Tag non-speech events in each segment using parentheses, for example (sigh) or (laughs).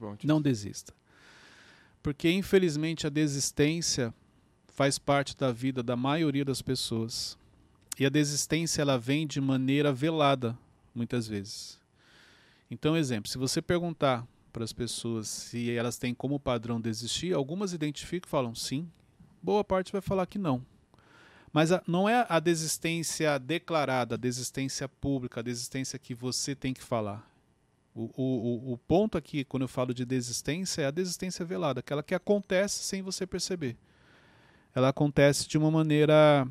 Muito bom. Não desista. Porque, infelizmente, a desistência faz parte da vida da maioria das pessoas. E a desistência ela vem de maneira velada, muitas vezes. Então, exemplo, se você perguntar para as pessoas se elas têm como padrão desistir, algumas identificam e falam sim, boa parte vai falar que não. Mas a, não é a desistência declarada, a desistência pública, a desistência que você tem que falar. O, o, o ponto aqui, quando eu falo de desistência, é a desistência velada, aquela que acontece sem você perceber. Ela acontece de uma maneira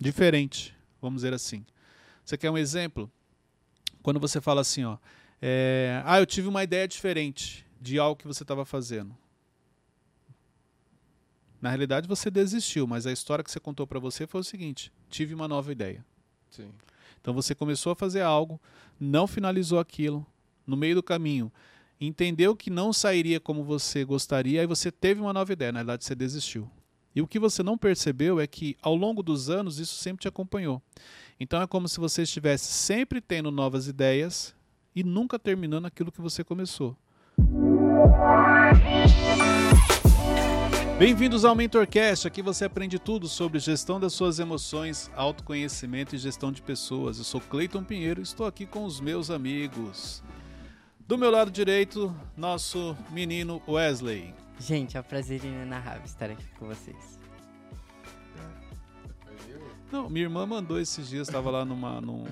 diferente, vamos dizer assim. Você quer um exemplo? Quando você fala assim, ó, é, ah, eu tive uma ideia diferente de algo que você estava fazendo. Na realidade, você desistiu, mas a história que você contou para você foi o seguinte: tive uma nova ideia. Sim. Então você começou a fazer algo, não finalizou aquilo, no meio do caminho, entendeu que não sairia como você gostaria, aí você teve uma nova ideia, na verdade você desistiu. E o que você não percebeu é que ao longo dos anos isso sempre te acompanhou. Então é como se você estivesse sempre tendo novas ideias e nunca terminando aquilo que você começou. Bem-vindos ao MentorCast. Aqui você aprende tudo sobre gestão das suas emoções, autoconhecimento e gestão de pessoas. Eu sou Cleiton Pinheiro e estou aqui com os meus amigos. Do meu lado direito, nosso menino Wesley. Gente, é um prazer inenarrável estar aqui com vocês. Não, minha irmã mandou esses dias, estava lá numa, num,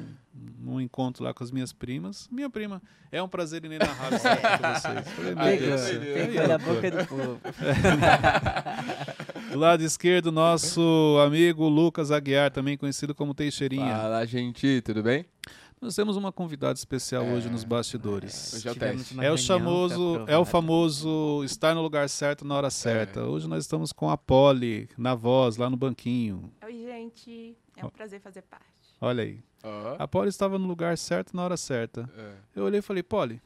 num encontro lá com as minhas primas. Minha prima, é um prazer inenarrável estar aqui com vocês. Falei, meu Deus pegou da boca do povo. (laughs) Do lado esquerdo, nosso amigo Lucas Aguiar, também conhecido como Teixeirinha. Fala, gente, tudo bem? Nós temos uma convidada especial É. hoje nos bastidores. Hoje é o teste. É o reunião, famoso, é o famoso estar no lugar certo na hora certa. Hoje nós estamos com a Polly na voz, lá no banquinho. Oi, gente. É um prazer fazer parte. Olha aí. Ó, A Polly estava no lugar certo na hora certa. é. Eu olhei e falei, Polly,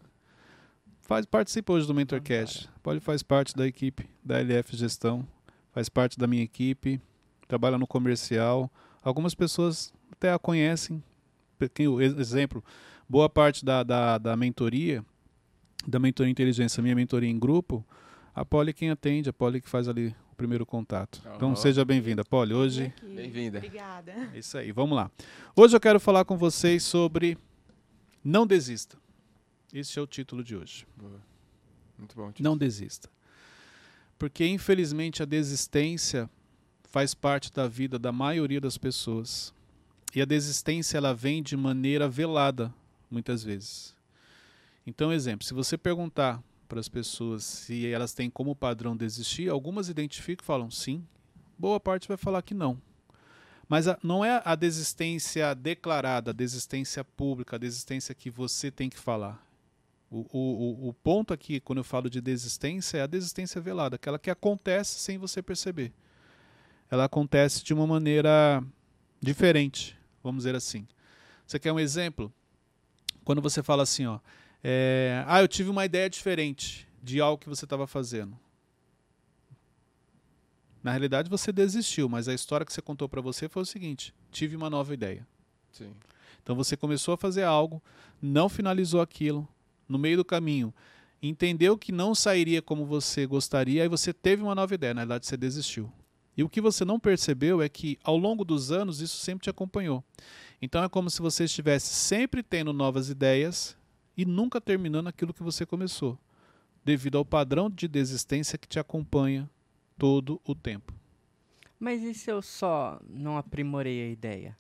faz, participa hoje do MentorCast. Polly faz parte da equipe da LF Gestão, faz parte da minha equipe, trabalha no comercial. Algumas pessoas até a conhecem. Pequeno exemplo, boa parte da, da, da mentoria, da mentoria inteligência, minha mentoria em grupo, a Polly é quem atende, a Polly que faz ali o primeiro contato. Então Aham. seja bem-vinda, Polly. Hoje. Bem-vinda. Obrigada. é isso aí, vamos lá. Hoje eu quero falar com vocês sobre Não Desista. Esse é o título de hoje. Boa. Muito bom. Não desista. Porque, infelizmente, a desistência faz parte da vida da maioria das pessoas. E a desistência ela vem de maneira velada, muitas vezes. Então, exemplo, se você perguntar para as pessoas se elas têm como padrão desistir, algumas identificam e falam sim, boa parte vai falar que não. Mas a- não é a desistência declarada, a desistência pública, a desistência que você tem que falar. O, o, o- o ponto aqui, quando eu falo de desistência, é a desistência velada, aquela que acontece sem você perceber. Ela acontece de uma maneira diferente, vamos dizer assim. Você quer um exemplo? Quando você fala assim, ó, é, ah, eu tive uma ideia diferente de algo que você estava fazendo. Na realidade, você desistiu, mas a história que você contou para você foi o seguinte: tive uma nova ideia. Sim. Então você começou a fazer algo, não finalizou aquilo, no meio do caminho, entendeu que não sairia como você gostaria, aí você teve uma nova ideia, na verdade você desistiu. E o que você não percebeu é que ao longo dos anos isso sempre te acompanhou. Então é como se você estivesse sempre tendo novas ideias e nunca terminando aquilo que você começou, devido ao padrão de desistência que te acompanha todo o tempo. Mas e se eu só não aprimorei a ideia?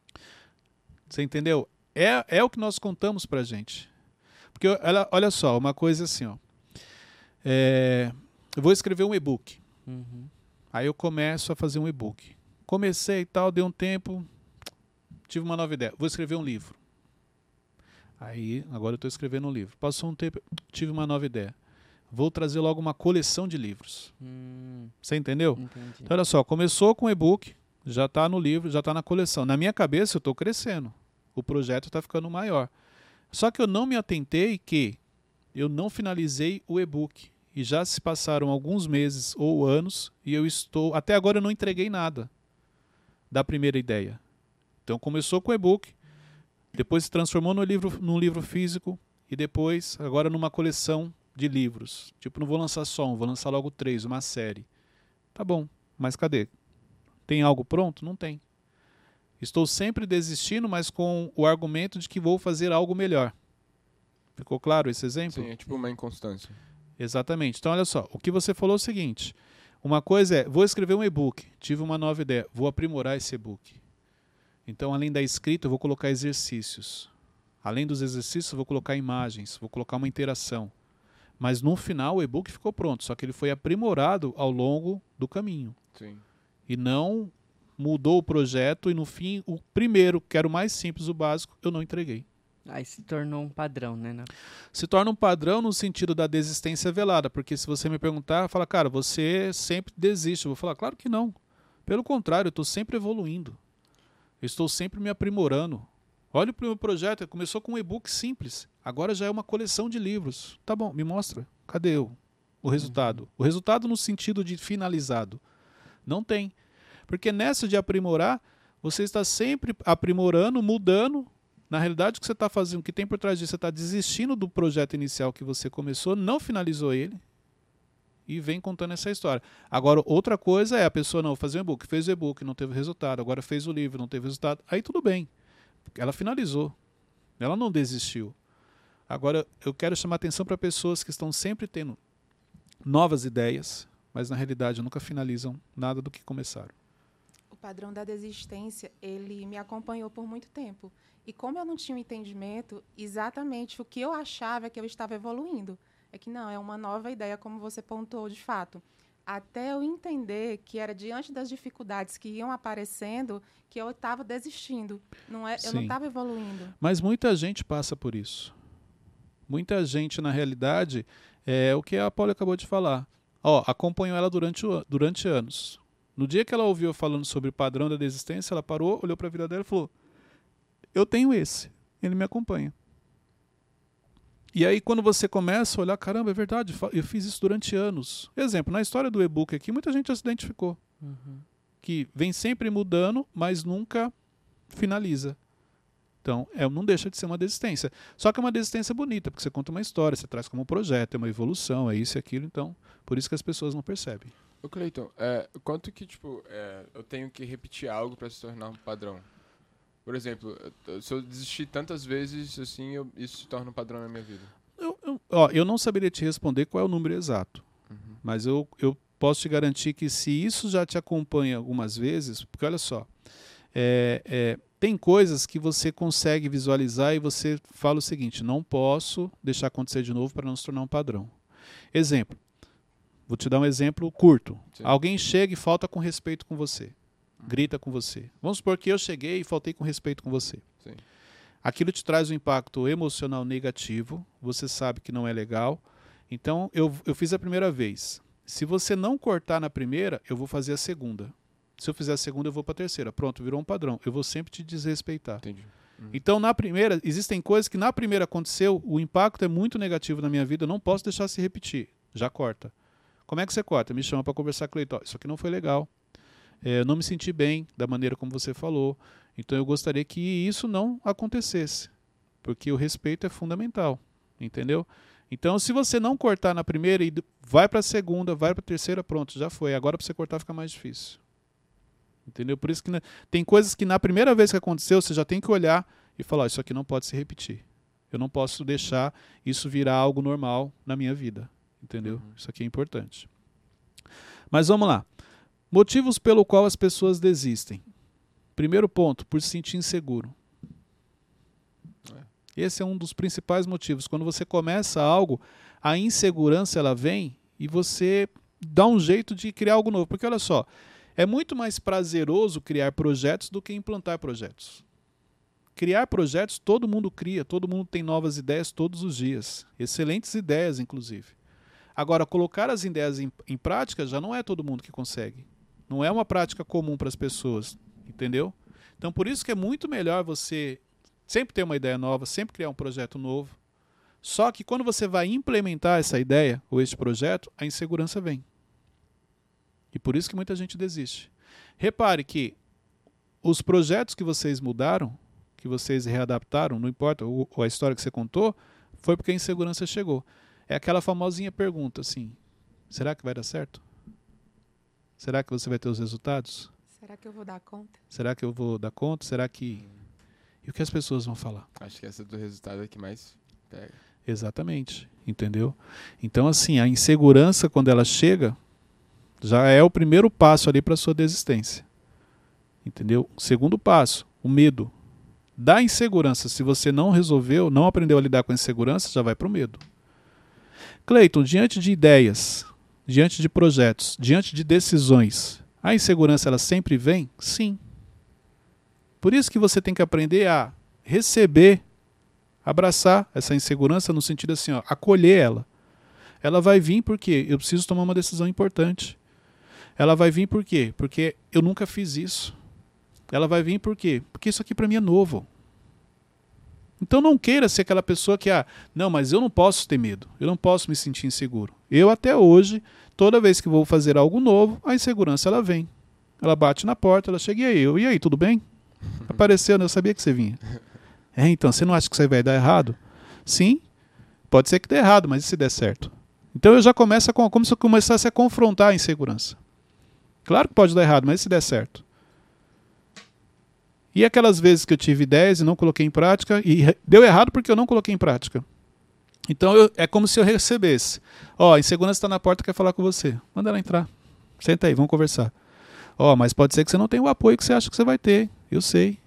Você entendeu? É, é o que nós contamos pra gente. Porque olha, olha só, uma coisa assim, ó. É, eu vou escrever um e-book. Uhum. Aí eu começo a fazer um e-book. Comecei e tal, deu um tempo, tive uma nova ideia. Vou escrever um livro. Aí, agora eu estou escrevendo um livro. Passou um tempo, tive uma nova ideia. Vou trazer logo uma coleção de livros. Hum, Você entendeu? entendi. Então, olha só, começou com e-book, já está no livro, já está na coleção. Na minha cabeça, eu estou crescendo. O projeto está ficando maior. Só que eu não me atentei que eu não finalizei o e-book. E já se passaram alguns meses ou anos e eu estou. Até agora eu não entreguei nada da primeira ideia. Então começou com o e-book, depois se transformou no livro, num livro físico e depois, agora numa coleção de livros. Tipo, não vou lançar só um, vou lançar logo três, uma série. Tá bom, mas cadê? Tem algo pronto? Não tem. Estou sempre desistindo, mas com o argumento de que vou fazer algo melhor. Ficou claro esse exemplo? Sim, é tipo uma inconstância. Exatamente. Então, olha só, o que você falou é o seguinte: uma coisa é, vou escrever um e-book, tive uma nova ideia, vou aprimorar esse e-book. Então, além da escrita, eu vou colocar exercícios. Além dos exercícios, eu vou colocar imagens, vou colocar uma interação. Mas no final, o e-book ficou pronto, só que ele foi aprimorado ao longo do caminho. Sim. E não mudou o projeto e no fim, o primeiro, que era o mais simples, o básico, eu não entreguei. Aí se tornou um padrão, né? se torna um padrão no sentido da desistência velada, porque se você me perguntar, fala, cara, você sempre desiste. Eu vou falar, claro que não. Pelo contrário, eu estou sempre evoluindo. Eu estou sempre me aprimorando. Olha o primeiro projeto, começou com um e-book simples, agora já é uma coleção de livros. Tá bom, me mostra. Cadê o, o resultado? O resultado no sentido de finalizado. Não tem. Porque nessa de aprimorar, você está sempre aprimorando, mudando. Na realidade, o que você está fazendo, o que tem por trás disso, você está desistindo do projeto inicial que você começou, não finalizou ele e vem contando essa história. Agora, outra coisa é a pessoa não fazer um e-book, fez o e-book, não teve resultado, agora fez o livro, não teve resultado. Aí tudo bem. Ela finalizou. Ela não desistiu. Agora, eu quero chamar atenção para pessoas que estão sempre tendo novas ideias, mas na realidade nunca finalizam nada do que começaram. Padrão da desistência, ele me acompanhou por muito tempo. E como eu não tinha um entendimento, exatamente o que eu achava que eu estava evoluindo. É que não, é uma nova ideia, como você pontuou de fato. Até eu entender que era diante das dificuldades que iam aparecendo que eu estava desistindo. Não é, eu não estava evoluindo. Mas muita gente passa por isso. Muita gente, na realidade, é o que a Paula acabou de falar. Ó, acompanhou ela durante, durante anos. No dia que ela ouviu eu falando sobre o padrão da desistência, ela parou, olhou para a vida dela e falou: Eu tenho esse, ele me acompanha. E aí, quando você começa a olhar, caramba, é verdade, eu fiz isso durante anos. Exemplo, na história do e-book aqui, muita gente já se identificou. Que vem sempre mudando, mas nunca finaliza. Então, é, não deixa de ser uma desistência. Só que é uma desistência bonita, porque você conta uma história, você traz como um projeto, é uma evolução, é isso e aquilo. Então, por isso que as pessoas não percebem. Ô, Cleiton, é, quanto que, tipo, é, eu tenho que repetir algo pra se tornar um padrão? Por exemplo, se eu desistir tantas vezes, assim, eu- isso se torna um padrão na minha vida. Eu, eu- ó, eu não saberia te responder qual é o número exato, Uhum. mas eu, eu posso te garantir que se isso já te acompanha algumas vezes, porque olha só, é, é, tem coisas que você consegue visualizar e você fala o seguinte: não posso deixar acontecer de novo para não se tornar um padrão. Exemplo. Vou te dar um exemplo curto. Sim. Alguém chega e falta com respeito com você. Grita com você. Vamos supor que eu cheguei e faltei com respeito com você. Sim. Aquilo te traz um impacto emocional negativo. Você sabe que não é legal. Então, eu, eu fiz a primeira vez. Se você não cortar na primeira, eu vou fazer a segunda. Se eu fizer a segunda, eu vou para a terceira. Pronto, virou um padrão. Eu vou sempre te desrespeitar. Entendi. Então, na primeira, existem coisas que na primeira aconteceu, o impacto é muito negativo na minha vida, eu não posso deixar se repetir. Já corta. Como é que você corta? Me chama para conversar com. Ó, Isso aqui não foi legal. É, eu não me senti bem da maneira como você falou. Então, eu gostaria que isso não acontecesse. Porque o respeito é fundamental. Entendeu? Então, se você não cortar na primeira e vai para a segunda, vai para a terceira, pronto, já foi. Agora, para você cortar, fica mais difícil. Entendeu? Por isso que né, tem coisas que na primeira vez que aconteceu, você já tem que olhar e falar: ó, Isso aqui não pode se repetir. Eu não posso deixar isso virar algo normal na minha vida. Entendeu? Uhum. Isso aqui é importante. Mas vamos lá. Motivos pelo qual as pessoas desistem. Primeiro ponto, por se sentir inseguro. Esse é um dos principais motivos. Quando você começa algo, a insegurança ela vem e você dá um jeito de criar algo novo. Porque olha só, é muito mais prazeroso criar projetos do que implantar projetos. Criar projetos, todo mundo cria, todo mundo tem novas ideias todos os dias. Excelentes ideias, inclusive. Agora, colocar as ideias em, em prática já não é todo mundo que consegue. Não é uma prática comum para as pessoas, entendeu? Então, por isso que é muito melhor você sempre ter uma ideia nova, sempre criar um projeto novo. Só que quando você vai implementar essa ideia ou este projeto, a insegurança vem. E por isso que muita gente desiste. Repare que os projetos que vocês mudaram, que vocês readaptaram, não importa a história que você contou, foi porque a insegurança chegou. É aquela famosinha pergunta assim: será que vai dar certo? Será que você vai ter os resultados? Será que eu vou dar conta? Será que eu vou dar conta? Será que. E o que as pessoas vão falar? Acho que essa do resultado é que mais pega. Exatamente. Entendeu? Então, assim, a insegurança, quando ela chega, já é o primeiro passo ali para sua desistência. Entendeu? Segundo passo, o medo. Da insegurança, se você não resolveu, não aprendeu a lidar com a insegurança, já vai para o medo. Cleiton, diante de ideias, diante de projetos, diante de decisões, a insegurança ela sempre vem? Sim. Por isso que você tem que aprender a receber, abraçar essa insegurança no sentido assim, ó, acolher ela. Ela vai vir porque eu preciso tomar uma decisão importante. Ela vai vir por quê? Porque eu nunca fiz isso. Ela vai vir por quê? Porque isso aqui para mim é novo. Então não queira ser aquela pessoa que, ah, não, mas eu não posso ter medo, eu não posso me sentir inseguro. Eu até hoje, toda vez que vou fazer algo novo, a insegurança ela vem. Ela bate na porta, ela chega e aí, eu, e aí, tudo bem? (laughs) Apareceu, né? eu sabia que você vinha. É, então, você não acha que isso aí vai dar errado? Sim, pode ser que dê errado, mas e se der certo? Então eu já começo com, como se eu começasse a confrontar a insegurança. Claro que pode dar errado, mas e se der certo? E aquelas vezes que eu tive ideias e não coloquei em prática, e deu errado porque eu não coloquei em prática. Então eu, é como se eu recebesse. Ó, oh, a insegurança está na porta quer falar com você. Manda ela entrar. Senta aí, vamos conversar. Ó, oh, mas pode ser que você não tenha o apoio que você acha que você vai ter. Eu sei.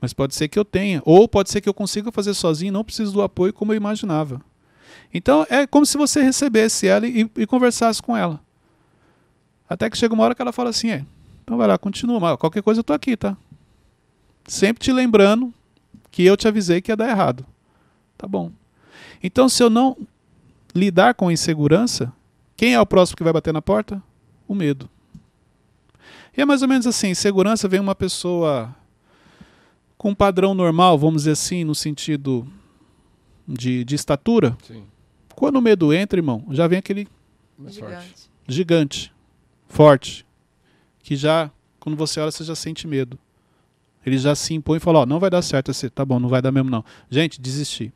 Mas pode ser que eu tenha. Ou pode ser que eu consiga fazer sozinho e não preciso do apoio como eu imaginava. Então é como se você recebesse ela e, e conversasse com ela. Até que chega uma hora que ela fala assim: é, então vai lá, continua. Mas qualquer coisa eu tô aqui, tá? Sempre te lembrando que eu te avisei que ia dar errado. Tá bom. Então, se eu não lidar com a insegurança, quem é o próximo que vai bater na porta? O medo. E é mais ou menos assim: segurança vem uma pessoa com um padrão normal, vamos dizer assim, no sentido de, de estatura. Sim. Quando o medo entra, irmão, já vem aquele Gigante. forte. gigante, forte, que já, quando você olha, você já sente medo. Ele já se impõe e fala, ó, não vai dar certo esse, tá bom, não vai dar mesmo não. Gente, desisti.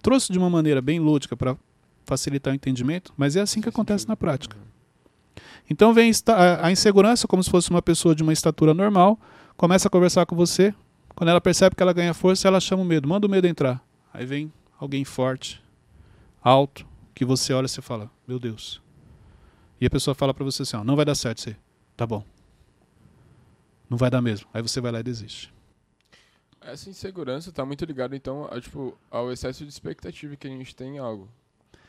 Trouxe de uma maneira bem lúdica para facilitar o entendimento, mas é assim que acontece na prática. Então vem a insegurança como se fosse uma pessoa de uma estatura normal, começa a conversar com você, quando ela percebe que ela ganha força, ela chama o medo, manda o medo entrar. Aí vem alguém forte, alto, que você olha e você fala, meu Deus. E a pessoa fala para você assim, ó, não vai dar certo você. Tá bom. Não vai dar mesmo. Aí você vai lá e desiste. Essa insegurança tá muito ligada, então, a, tipo, ao excesso de expectativa que a gente tem em algo.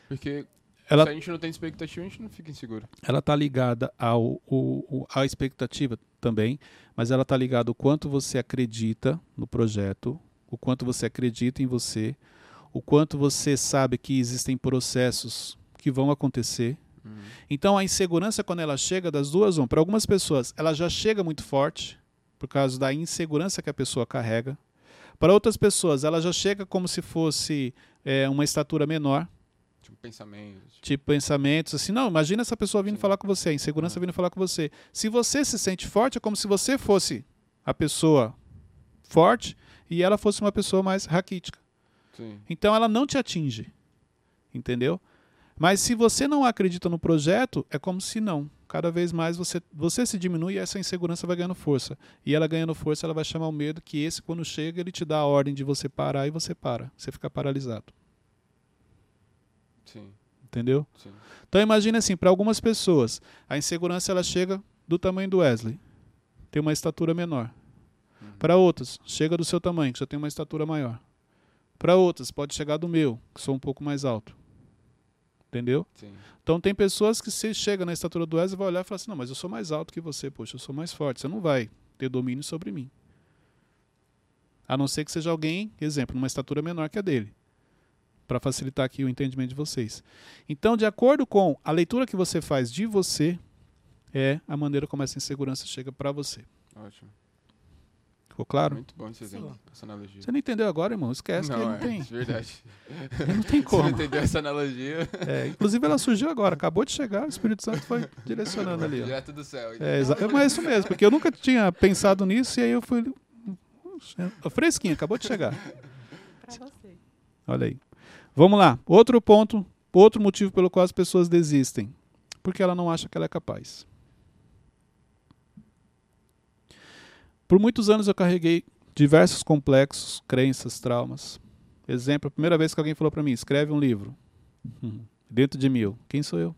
Porque Ela, se a gente não tem expectativa, a gente não fica inseguro. ela tá ligada ao, o- o- à expectativa também, mas ela tá ligada o quanto você acredita no projeto, o quanto você acredita em você, o quanto você sabe que existem processos que vão acontecer. Então a insegurança quando ela chega das duas um, para algumas pessoas ela já chega muito forte por causa da insegurança que a pessoa carrega. Para outras pessoas ela já chega como se fosse é, uma estatura menor, Tipo, pensamentos. tipo pensamentos assim, não, imagina essa pessoa vindo Sim. falar com você, a insegurança Ah. vindo falar com você. Se você se sente forte, é como se você fosse a pessoa forte e ela fosse uma pessoa mais raquítica. Sim. Então ela não te atinge. Entendeu? Mas se você não acredita no projeto, é como se não. Cada vez mais você, você se diminui e essa insegurança vai ganhando força. E ela ganhando força, ela vai chamar o medo, que esse, quando chega, ele te dá a ordem de você parar e você para. Você fica paralisado. Sim. Entendeu? Sim. Então imagine assim, para algumas pessoas, a insegurança ela chega do tamanho do Wesley, tem uma estatura menor. Uhum. Para outras, chega do seu tamanho, que já tem uma estatura maior. Para outras, pode chegar do meu, que sou um pouco mais alto. Entendeu? Sim. Então tem pessoas que se chega na estatura do Wesley vai olhar e falar assim: "Não, mas eu sou mais alto que você, poxa, eu sou mais forte, você não vai ter domínio sobre mim". A não ser que seja alguém, exemplo, numa estatura menor que a dele. Para facilitar aqui o entendimento de vocês. Então, de acordo com a leitura que você faz de você, é a maneira como essa insegurança chega para você. Ótimo. Ficou claro? Muito bom esse exemplo, essa analogia. Você não entendeu agora, irmão? Esquece que não, não é, tem. verdade. Não tem Você como. não entendeu essa analogia? É, inclusive ela surgiu agora, acabou de chegar, o Espírito Santo foi direcionando ali. ó. Direto do céu. É, exa- mas é isso mesmo, porque eu nunca tinha pensado nisso e aí eu fui. Fresquinho, acabou de chegar. Pra você. Olha aí. Vamos lá. Outro ponto, outro motivo pelo qual as pessoas desistem. Porque ela não acha que ela é capaz. Por muitos anos eu carreguei diversos complexos, crenças, traumas. Exemplo, a primeira vez que alguém falou para mim, escreve um livro. Hum, dentro de mil. Quem sou eu?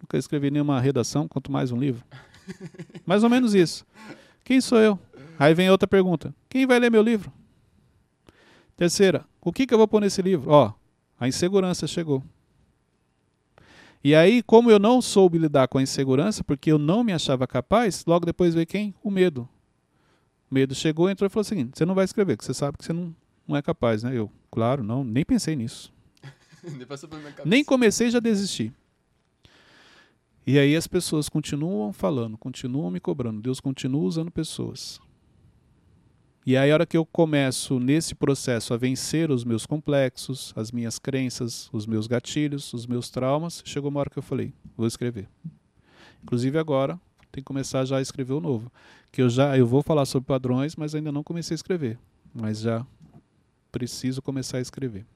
Nunca escrevi nenhuma redação, quanto mais um livro. (laughs) mais ou menos isso. Quem sou eu? Aí vem outra pergunta. Quem vai ler meu livro? Terceira, o que, que eu vou pôr nesse livro? Ó, a insegurança chegou. E aí, como eu não soube lidar com a insegurança, porque eu não me achava capaz, logo depois veio quem? O medo. O medo chegou, entrou e falou o seguinte: você não vai escrever, porque você sabe que você não, não é capaz, né? Eu, claro, não, nem pensei nisso. (laughs) Nem. Nem comecei já desisti. E aí as pessoas continuam falando, continuam me cobrando. Deus continua usando pessoas. E aí a hora que eu começo nesse processo a vencer os meus complexos, as minhas crenças, os meus gatilhos, os meus traumas, chegou uma hora que eu falei, vou escrever. Inclusive agora tem que começar já a escrever o novo, que eu já eu vou falar sobre padrões, mas ainda não comecei a escrever, mas já preciso começar a escrever.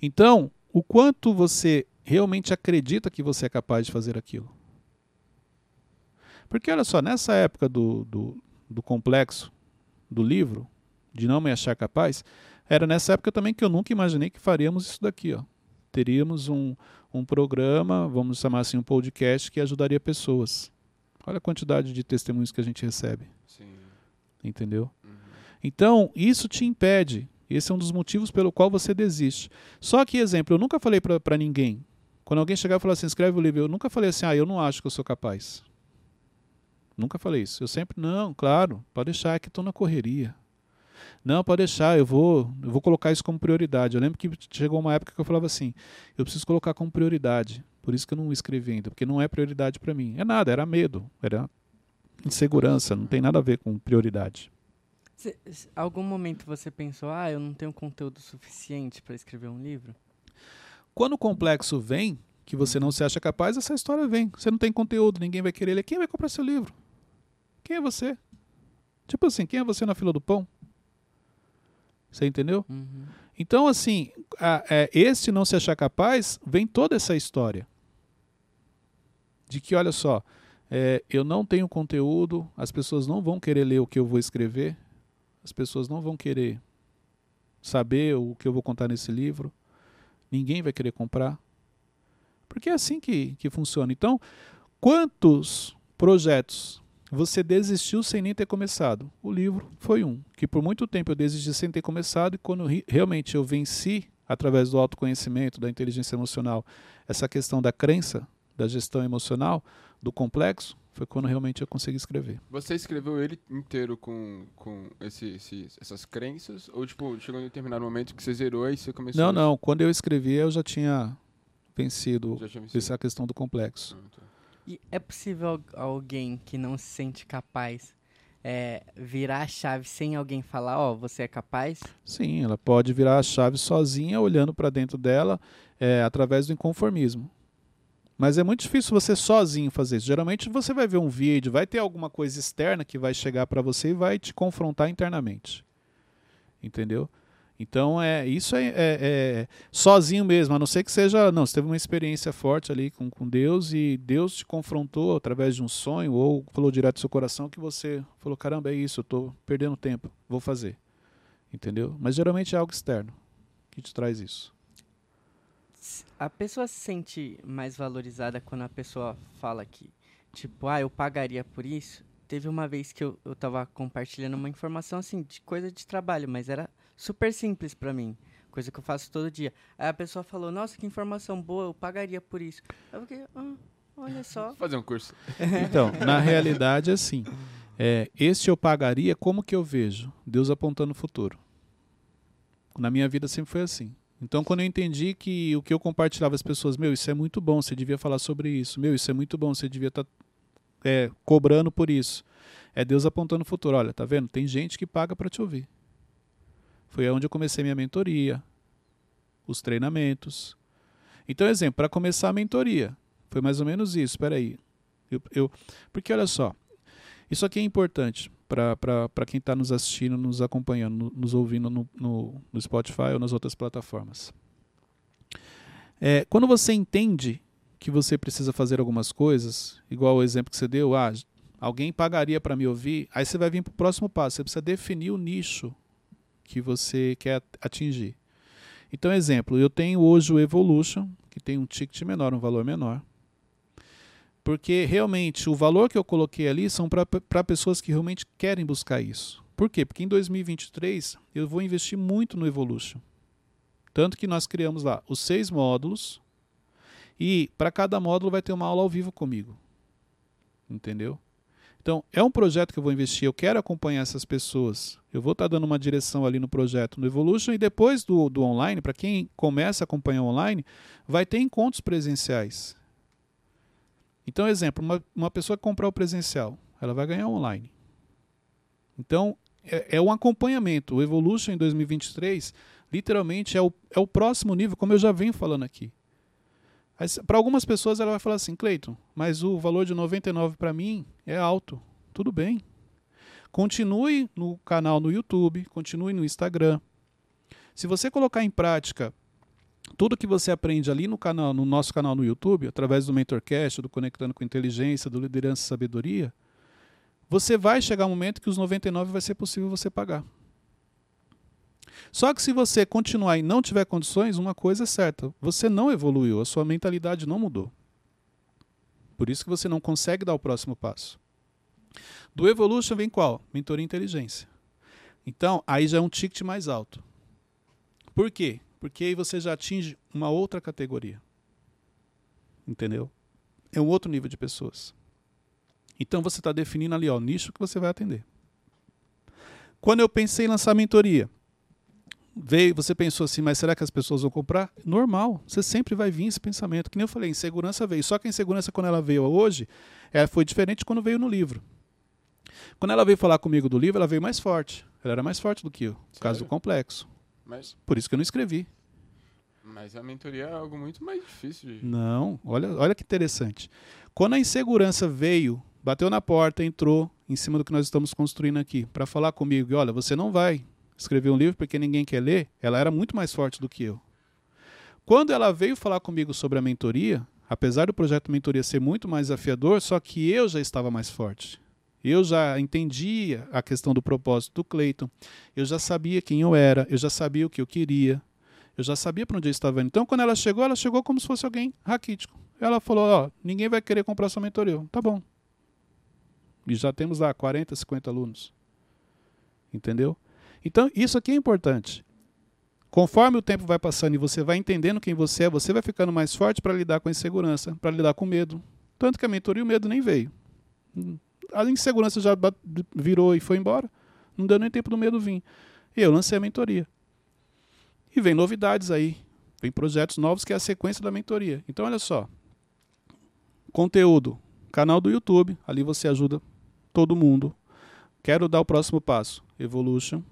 Então, o quanto você realmente acredita que você é capaz de fazer aquilo? Porque olha só, nessa época do, do, do complexo do livro, de não me achar capaz, era nessa época também que eu nunca imaginei que faríamos isso daqui. Ó. Teríamos um, um programa, vamos chamar assim, um podcast que ajudaria pessoas. Olha a quantidade de testemunhos que a gente recebe. Sim. Entendeu? Uhum. Então, isso te impede. Esse é um dos motivos pelo qual você desiste. Só que, exemplo, eu nunca falei para ninguém. Quando alguém chegar e falar assim, escreve o livro, eu nunca falei assim, ah, eu não acho que eu sou capaz. Nunca falei isso. Eu sempre, não, claro, pode deixar, é que estou na correria. Não, pode deixar, eu vou, eu vou colocar isso como prioridade. Eu lembro que chegou uma época que eu falava assim, eu preciso colocar como prioridade. Por isso que eu não escrevi ainda, porque não é prioridade para mim. É nada, era medo, era insegurança, não tem nada a ver com prioridade. Cê- algum momento você pensou, ah, eu não tenho conteúdo suficiente para escrever um livro? Quando o complexo vem, que você não se acha capaz, essa história vem. Você não tem conteúdo, ninguém vai querer ler. Quem vai comprar seu livro? Quem é você? Tipo assim, quem é você na fila do pão? Você entendeu? Uhum. Então, assim, a, é, este não se achar capaz, vem toda essa história. De que, olha só, é, eu não tenho conteúdo, as pessoas não vão querer ler o que eu vou escrever, as pessoas não vão querer saber o que eu vou contar nesse livro, ninguém vai querer comprar. Porque é assim que, que funciona. Então, quantos projetos você desistiu sem nem ter começado? O livro foi um, que por muito tempo eu desisti sem ter começado, e quando realmente eu venci, através do autoconhecimento, da inteligência emocional, essa questão da crença, da gestão emocional, do complexo, foi quando realmente eu consegui escrever. Você escreveu ele inteiro com, com esse, esse- essas crenças? Ou, tipo, chegou em um determinado momento que você zerou e você começou Não, a- não, quando eu escrevi eu já tinha vencido Já tinha vencido? essa questão do complexo. Ah, tá. E é possível al- alguém que não se sente capaz é, virar a chave sem alguém falar, ó, você é capaz? Sim, ela pode virar a chave sozinha, olhando para dentro dela, é, através do inconformismo. Mas é muito difícil você sozinho fazer isso. Geralmente você vai ver um vídeo, vai ter alguma coisa externa que vai chegar para você e vai te confrontar internamente. Entendeu? Então é isso é, é- é sozinho mesmo, a não ser que seja. Não, você teve uma experiência forte ali com, com Deus e Deus te confrontou através de um sonho ou falou direto do seu coração que você falou: caramba, é isso, eu estou perdendo tempo, vou fazer. Entendeu? Mas geralmente é algo externo que te traz isso. A pessoa se sente mais valorizada quando a pessoa fala que, tipo, ah, eu pagaria por isso. Teve uma vez que eu, eu tava compartilhando uma informação assim, de coisa de trabalho, mas era super simples pra mim. Coisa que eu faço todo dia. Aí a pessoa falou, nossa, que informação boa, eu pagaria por isso. Eu fiquei, ah, olha só. Vou fazer um curso. (laughs) Então, na realidade, é assim. É, este eu pagaria, como que eu vejo? Deus apontando o futuro. Na minha vida sempre foi assim. Então, quando eu entendi que o que eu compartilhava as pessoas, meu, isso é muito bom, você devia falar sobre isso. Meu, isso é muito bom, você devia estar cobrando por isso. É Deus apontando o futuro. Olha, tá vendo? Tem gente que paga para te ouvir. Foi onde eu comecei minha mentoria, os treinamentos. Então, exemplo, para começar a mentoria, foi mais ou menos isso. Espera aí. Eu, eu, porque olha só, isso aqui é importante. para quem está nos assistindo, nos acompanhando, nos ouvindo no, no, no Spotify ou nas outras plataformas. É, quando você entende que você precisa fazer algumas coisas, igual o exemplo que você deu, ah, alguém pagaria para me ouvir, aí você vai vir para o próximo passo, você precisa definir o nicho que você quer atingir. Então, exemplo, eu tenho hoje o Evolution, que tem um ticket menor, um valor menor. Porque realmente o valor que eu coloquei ali são para pessoas que realmente querem buscar isso. Por quê? Porque em 2023 eu vou investir muito no Evolution. Tanto que nós criamos lá os seis módulos e para cada módulo vai ter uma aula ao vivo comigo. Entendeu? Então, é um projeto que eu vou investir, eu quero acompanhar essas pessoas. Eu vou estar tá dando uma direção ali no projeto no Evolution e depois do, do online, para quem começa a acompanhar online, vai ter encontros presenciais. Então, exemplo, uma, uma pessoa que comprar o presencial, ela vai ganhar online. Então, é, é um acompanhamento. O Evolution em 2023, literalmente, é o, é o próximo nível, como eu já venho falando aqui. Para algumas pessoas ela vai falar assim, Cleiton, mas o valor de 99 para mim é alto. Tudo bem. Continue no canal no YouTube, continue no Instagram. Se você colocar em prática tudo que você aprende ali no canal, no nosso canal no YouTube, através do Mentorcast, do Conectando com Inteligência, do Liderança e Sabedoria, você vai chegar um momento que os 99 vai ser possível você pagar. Só que se você continuar e não tiver condições, uma coisa é certa: você não evoluiu, a sua mentalidade não mudou. Por isso que você não consegue dar o próximo passo. Do Evolution vem qual? Mentoria inteligência. Então, aí já é um ticket mais alto. Por quê? Porque aí você já atinge uma outra categoria. Entendeu? É um outro nível de pessoas. Então você está definindo ali ó, o nicho que você vai atender. Quando eu pensei em lançar mentoria, veio, você pensou assim, mas será que as pessoas vão comprar? Normal, você sempre vai vir esse pensamento. Que nem eu falei, insegurança veio. Só que a insegurança, quando ela veio hoje, ela foi diferente quando veio no livro. Quando ela veio falar comigo do livro, ela veio mais forte. Ela era mais forte do que eu, no caso do complexo. Mas... Por isso que eu não escrevi. Mas a mentoria é algo muito mais difícil. De... Não, olha, olha que interessante. Quando a insegurança veio, bateu na porta, entrou em cima do que nós estamos construindo aqui, para falar comigo, e olha, você não vai escrever um livro porque ninguém quer ler, ela era muito mais forte do que eu. Quando ela veio falar comigo sobre a mentoria, apesar do projeto Mentoria ser muito mais desafiador, só que eu já estava mais forte. Eu já entendia a questão do propósito do Cleiton, eu já sabia quem eu era, eu já sabia o que eu queria, eu já sabia para onde eu estava indo. Então, quando ela chegou, ela chegou como se fosse alguém raquítico. Ela falou: Ó, ninguém vai querer comprar sua mentoria. tá bom. E já temos lá 40, 50 alunos. Entendeu? Então, isso aqui é importante. Conforme o tempo vai passando e você vai entendendo quem você é, você vai ficando mais forte para lidar com a insegurança, para lidar com o medo. Tanto que a mentoria o medo nem veio. A insegurança já virou e foi embora. Não deu nem tempo do medo vir. E eu lancei a mentoria. E vem novidades aí. Vem projetos novos que é a sequência da mentoria. Então, olha só. Conteúdo. Canal do YouTube. Ali você ajuda todo mundo. Quero dar o próximo passo. Evolution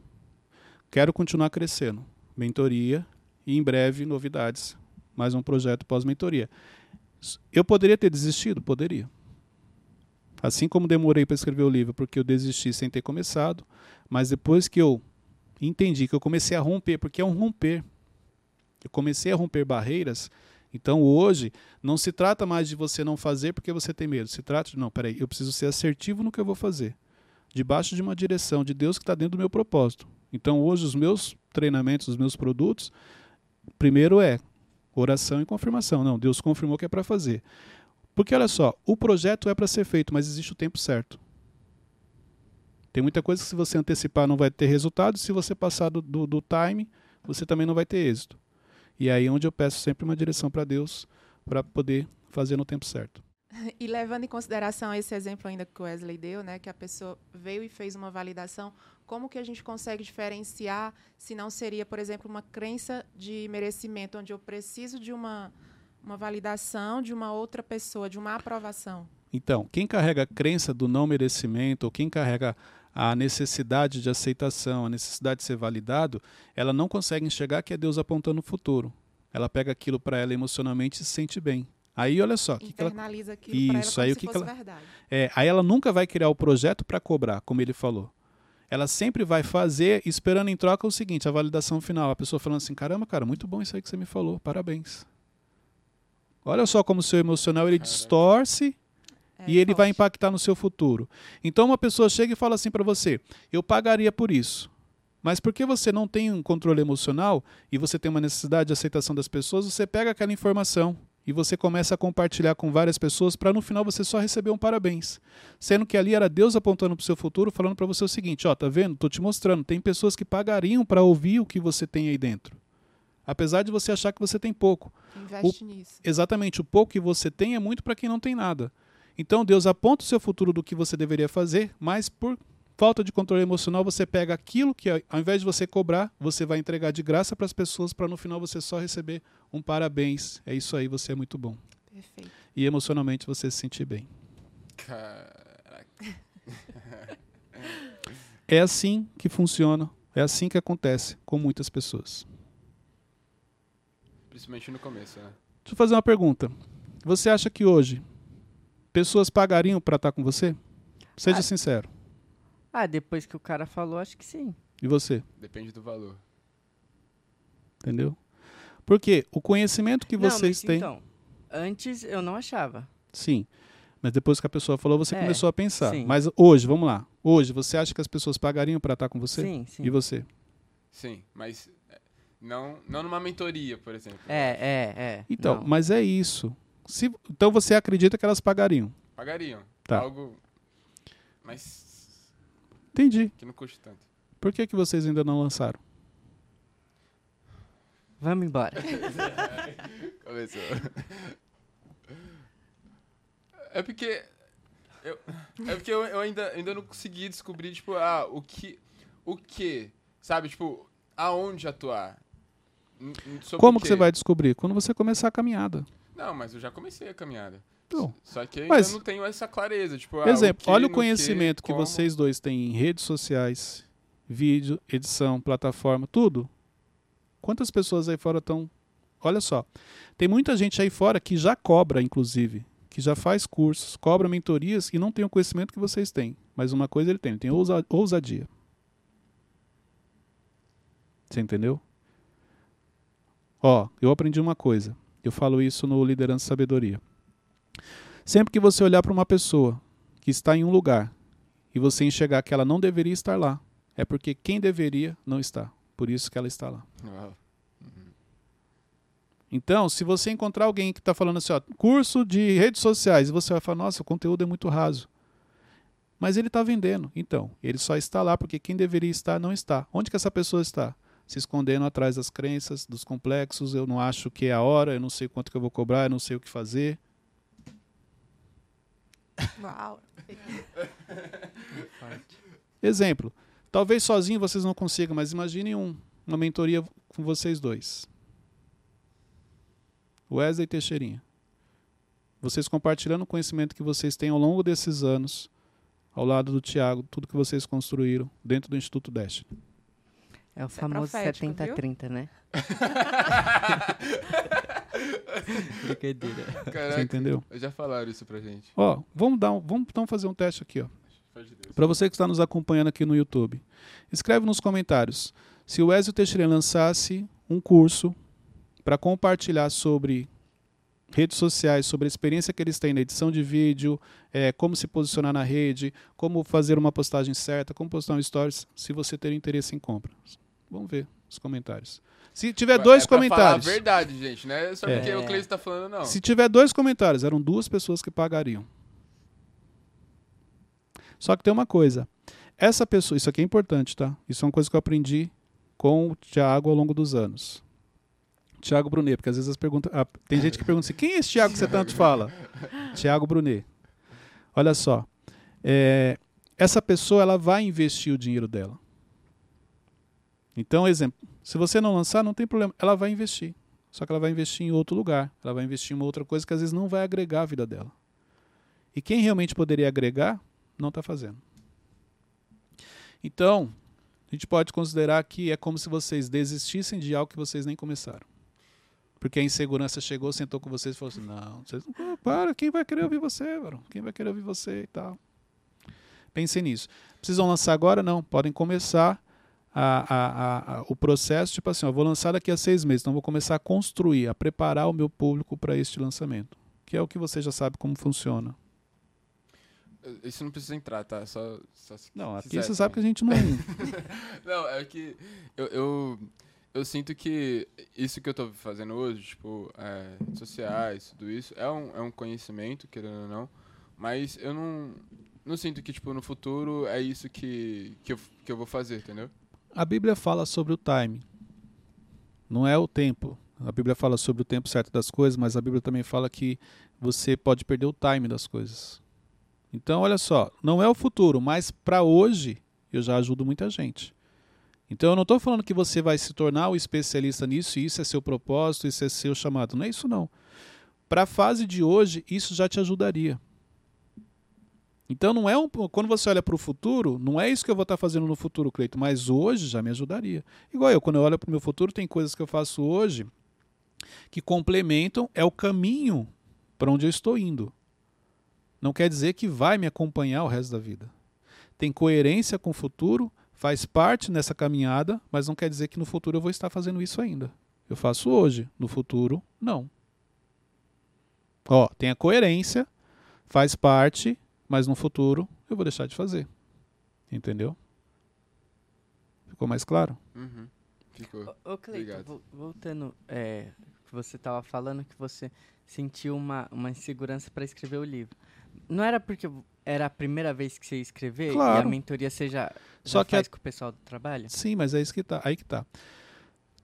Quero continuar crescendo. Mentoria e em breve novidades. Mais um projeto pós-mentoria. Eu poderia ter desistido? Poderia. Assim como demorei para escrever o livro porque eu desisti sem ter começado, mas depois que eu entendi que eu comecei a romper, porque é um romper. Eu comecei a romper barreiras. Então hoje não se trata mais de você não fazer porque você tem medo. Se trata de, não, peraí, eu preciso ser assertivo no que eu vou fazer. Debaixo de uma direção de Deus que está dentro do meu propósito. Então, hoje, os meus treinamentos, os meus produtos, primeiro é oração e confirmação. Não, Deus confirmou que é para fazer. Porque, olha só, o projeto é para ser feito, mas existe o tempo certo. Tem muita coisa que, se você antecipar, não vai ter resultado. Se você passar do, do, do time, você também não vai ter êxito. E aí é onde eu peço sempre uma direção para Deus para poder fazer no tempo certo. E levando em consideração esse exemplo ainda que o Wesley deu, né, que a pessoa veio e fez uma validação, como que a gente consegue diferenciar se não seria, por exemplo, uma crença de merecimento, onde eu preciso de uma, uma validação de uma outra pessoa, de uma aprovação? Então, quem carrega a crença do não merecimento, ou quem carrega a necessidade de aceitação, a necessidade de ser validado, ela não consegue enxergar que é Deus apontando o futuro. Ela pega aquilo para ela emocionalmente e se sente bem. Aí olha só, que que ela, aquilo ela Isso, como aí o que que ela- verdade. é, aí ela nunca vai criar o projeto para cobrar, como ele falou. Ela sempre vai fazer esperando em troca o seguinte, a validação final. A pessoa falando assim, caramba, cara, muito bom isso aí que você me falou, parabéns. Olha só como o seu emocional ele distorce É e ele vai impactar no seu futuro. Então uma pessoa chega e fala assim para você: "Eu pagaria por isso". Mas porque você não tem um controle emocional e você tem uma necessidade de aceitação das pessoas, você pega aquela informação e você começa a compartilhar com várias pessoas para no final você só receber um parabéns. Sendo que ali era Deus apontando para o seu futuro, falando para você o seguinte: ó, tá vendo? Tô te mostrando, tem pessoas que pagariam para ouvir o que você tem aí dentro. Apesar de você achar que você tem pouco. Investe nisso. Exatamente, o pouco que você tem é muito para quem não tem nada. Então Deus aponta o seu futuro do que você deveria fazer, mas por falta de controle emocional você pega aquilo que ao invés de você cobrar, você vai entregar de graça para as pessoas para no final você só receber um parabéns. É isso aí, você é muito bom. Perfeito. E emocionalmente você se sentir bem. Caraca. É assim que funciona, é assim que acontece com muitas pessoas. Principalmente no começo, né? Deixa eu fazer uma pergunta. Você acha que hoje pessoas pagariam para estar com você? Seja Ah. sincero. Ah, depois que o cara falou, acho que sim. E você? Depende do valor. Entendeu? Porque o conhecimento que Não, vocês mas têm. Então, antes eu não achava. Sim. Mas depois que a pessoa falou, você É, começou a pensar. sim. Mas hoje, vamos lá. Hoje, você acha que as pessoas pagariam para estar com você? Sim, sim. E você? Sim, mas é, não, não numa mentoria, por exemplo. É, é, é. Então, não. mas é isso. Se, então você acredita que elas pagariam? Pagariam. Tá. Algo. Mas. Entendi. que não custe tanto. Por que, que vocês ainda não lançaram? Vamos embora. (laughs) Começou. É porque. Eu, é porque eu, eu ainda, ainda não consegui descobrir, tipo, ah, o que. O que? Sabe, tipo, aonde atuar? Sobre Como que você vai descobrir? Quando você começar a caminhada. Não, mas eu já comecei a caminhada. Então, Só que eu mas- não tenho essa clareza. Tipo, ah, Exemplo, o que, olha o conhecimento que, como. vocês dois têm em redes sociais, vídeo, edição, plataforma, tudo. Quantas pessoas aí fora estão. Olha só. Tem muita gente aí fora que já cobra, inclusive, que já faz cursos, cobra mentorias e não tem o conhecimento que vocês têm. Mas uma coisa ele tem, ele tem ousa- ousadia. Você entendeu? Ó, eu aprendi uma coisa. Eu falo isso no Liderança e Sabedoria. Sempre que você olhar para uma pessoa que está em um lugar e você enxergar que ela não deveria estar lá, é porque quem deveria não está. Por isso que ela está lá. Uau. Então, se você encontrar alguém que está falando assim, ó, curso de redes sociais, e você vai falar, nossa, o conteúdo é muito raso. Mas ele está vendendo. Então, ele só está lá porque quem deveria estar não está. Onde que essa pessoa está? Se escondendo atrás das crenças, dos complexos. Eu não acho que é a hora, eu não sei quanto que eu vou cobrar, eu não sei o que fazer. Uau. (laughs) Exemplo. Talvez sozinho vocês não consigam, mas imaginem um, uma mentoria com vocês dois. Wesley e Teixeirinha. Vocês compartilhando o conhecimento que vocês têm ao longo desses anos, ao lado do Tiago, tudo que vocês construíram dentro do Instituto Destiny. É o Isso é famoso profético, 70-30, né? (laughs) Brincadeira. Caraca, Você entendeu? Já falaram isso pra gente. Ó, vamos dar, um- vamos então fazer um teste aqui, ó. Para você que está nos acompanhando aqui no YouTube, escreve nos comentários se o Wesley Teixeira lançasse um curso para compartilhar sobre redes sociais, sobre a experiência que eles têm na edição de vídeo, eh, como se posicionar na rede, como fazer uma postagem certa, como postar um stories, se você ter interesse em compra. Vamos ver os comentários. Se tiver dois é comentários, Falar a verdade, gente, né? Só É. porque o. Cleiton tá falando, não. se tiver dois comentários, eram duas pessoas que pagariam. Só que tem uma coisa. Essa pessoa, isso aqui é importante, tá? Isso é uma coisa que eu aprendi com o Thiago ao longo dos anos. Thiago Brunet, porque às vezes as perguntas, ah, tem gente que pergunta assim, quem é esse Thiago que você tanto fala? (laughs) Thiago Brunet. Olha só, é, essa pessoa ela vai investir o dinheiro dela. Então, exemplo, se você não lançar, não tem problema, ela vai investir. Só que ela vai investir em outro lugar, ela vai investir em uma outra coisa que às vezes não vai agregar a vida dela. E quem realmente poderia agregar, não está fazendo. Então, a gente pode considerar que é como se vocês desistissem de algo que vocês nem começaram. Porque a insegurança chegou, sentou com vocês e falou assim: não, vocês não. Para, quem vai querer ouvir você, mano? Quem vai querer ouvir você e tal. Pensem nisso. Precisam lançar agora? Não. Podem começar a, a, a, o processo, tipo assim, eu vou lançar daqui a seis meses, então vou começar a construir, a preparar o meu público para este lançamento. Que é o que você já sabe como funciona. Isso não precisa entrar, tá? Só, só não, aqui quiser, você sabe que a gente não. (laughs) não, é que eu, eu, eu, sinto que isso que eu tô fazendo hoje, tipo, é, sociais, tudo isso, é um, é um conhecimento, querendo ou não, mas eu não, não sinto que, tipo, no futuro é isso que, que, eu, que eu vou fazer, entendeu? A Bíblia fala sobre o time. Não é o tempo. A Bíblia fala sobre o tempo certo das coisas, mas a Bíblia também fala que você pode perder o time das coisas. Então, olha só, não é o futuro, mas para hoje eu já ajudo muita gente. Então, eu não estou falando que você vai se tornar um especialista nisso, e isso é seu propósito, isso é seu chamado. Não é isso, não. Para a fase de hoje, isso já te ajudaria. Então, não é um, quando você olha para o futuro, não é isso que eu vou estar tá fazendo no futuro, Cleito, mas hoje já me ajudaria. Igual eu, quando eu olho para o meu futuro, tem coisas que eu faço hoje que complementam, é o caminho para onde eu estou indo não quer dizer que vai me acompanhar o resto da vida. Tem coerência com o futuro, faz parte nessa caminhada, mas não quer dizer que no futuro eu vou estar fazendo isso ainda. Eu faço hoje, no futuro, não. Ó, tem a coerência, faz parte, mas no futuro eu vou deixar de fazer. Entendeu? Ficou mais claro? Uhum. Ficou. Ô, Cleiton, voltando, é, que você estava falando que você sentiu uma, uma insegurança para escrever o livro. Não era porque era a primeira vez que você ia escrever claro. e a mentoria seja Só que faz a... com o pessoal do trabalho? Sim, mas é isso que tá, aí que tá.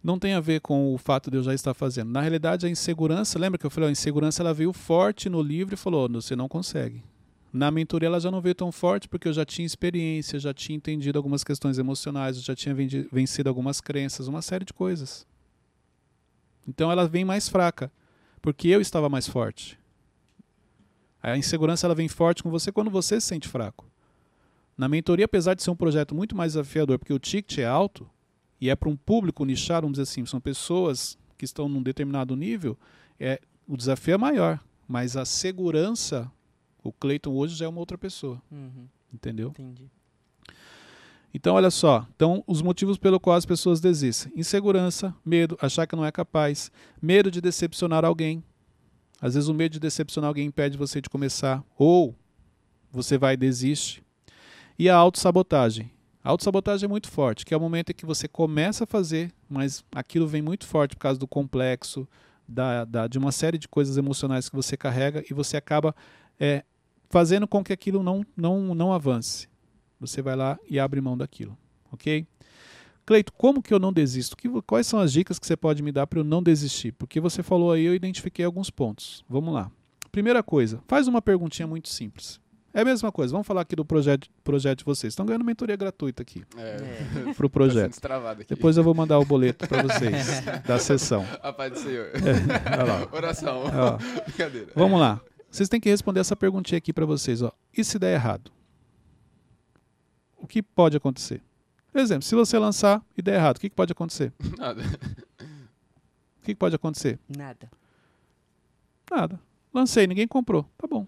Não tem a ver com o fato de eu já estar fazendo. Na realidade, a insegurança, lembra que eu falei, a insegurança ela veio forte no livro e falou, você não consegue. Na mentoria ela já não veio tão forte porque eu já tinha experiência, já tinha entendido algumas questões emocionais, eu já tinha vencido algumas crenças, uma série de coisas. Então ela vem mais fraca, porque eu estava mais forte. A insegurança ela vem forte com você quando você se sente fraco. Na mentoria, apesar de ser um projeto muito mais desafiador, porque o ticket é alto e é para um público nichado, vamos dizer assim, são pessoas que estão num determinado nível, é, o desafio é maior. Mas a segurança, o Clayton hoje já é uma outra pessoa. Uhum. Entendeu? Entendi. Então, olha só. Então, os motivos pelo qual as pessoas desistem: insegurança, medo, achar que não é capaz, medo de decepcionar alguém, às vezes o medo de decepcionar alguém impede você de começar, ou você vai e desiste. E a autossabotagem. A autossabotagem é muito forte, que é o momento em que você começa a fazer, mas aquilo vem muito forte por causa do complexo, da, da, de uma série de coisas emocionais que você carrega e você acaba é, fazendo com que aquilo não, não, não avance. Você vai lá e abre mão daquilo, ok? Cleito, como que eu não desisto? Que, quais são as dicas que você pode me dar para eu não desistir? Porque você falou aí, eu identifiquei alguns pontos. Vamos lá. Primeira coisa, faz uma perguntinha muito simples. É a mesma coisa, vamos falar aqui do projeto, projeto de vocês. Estão ganhando mentoria gratuita aqui. É. (laughs) Pro projeto. Tá Depois eu vou mandar o boleto para vocês (laughs) da sessão. A paz do Senhor. É. Oração. Ó. Brincadeira. Vamos lá. Vocês têm que responder essa perguntinha aqui para vocês. Ó. E se der errado? O que pode acontecer? Por exemplo, se você lançar e der errado, o que, que pode acontecer? (laughs) Nada. O que, que pode acontecer? Nada. Nada. Lancei, ninguém comprou. Tá bom.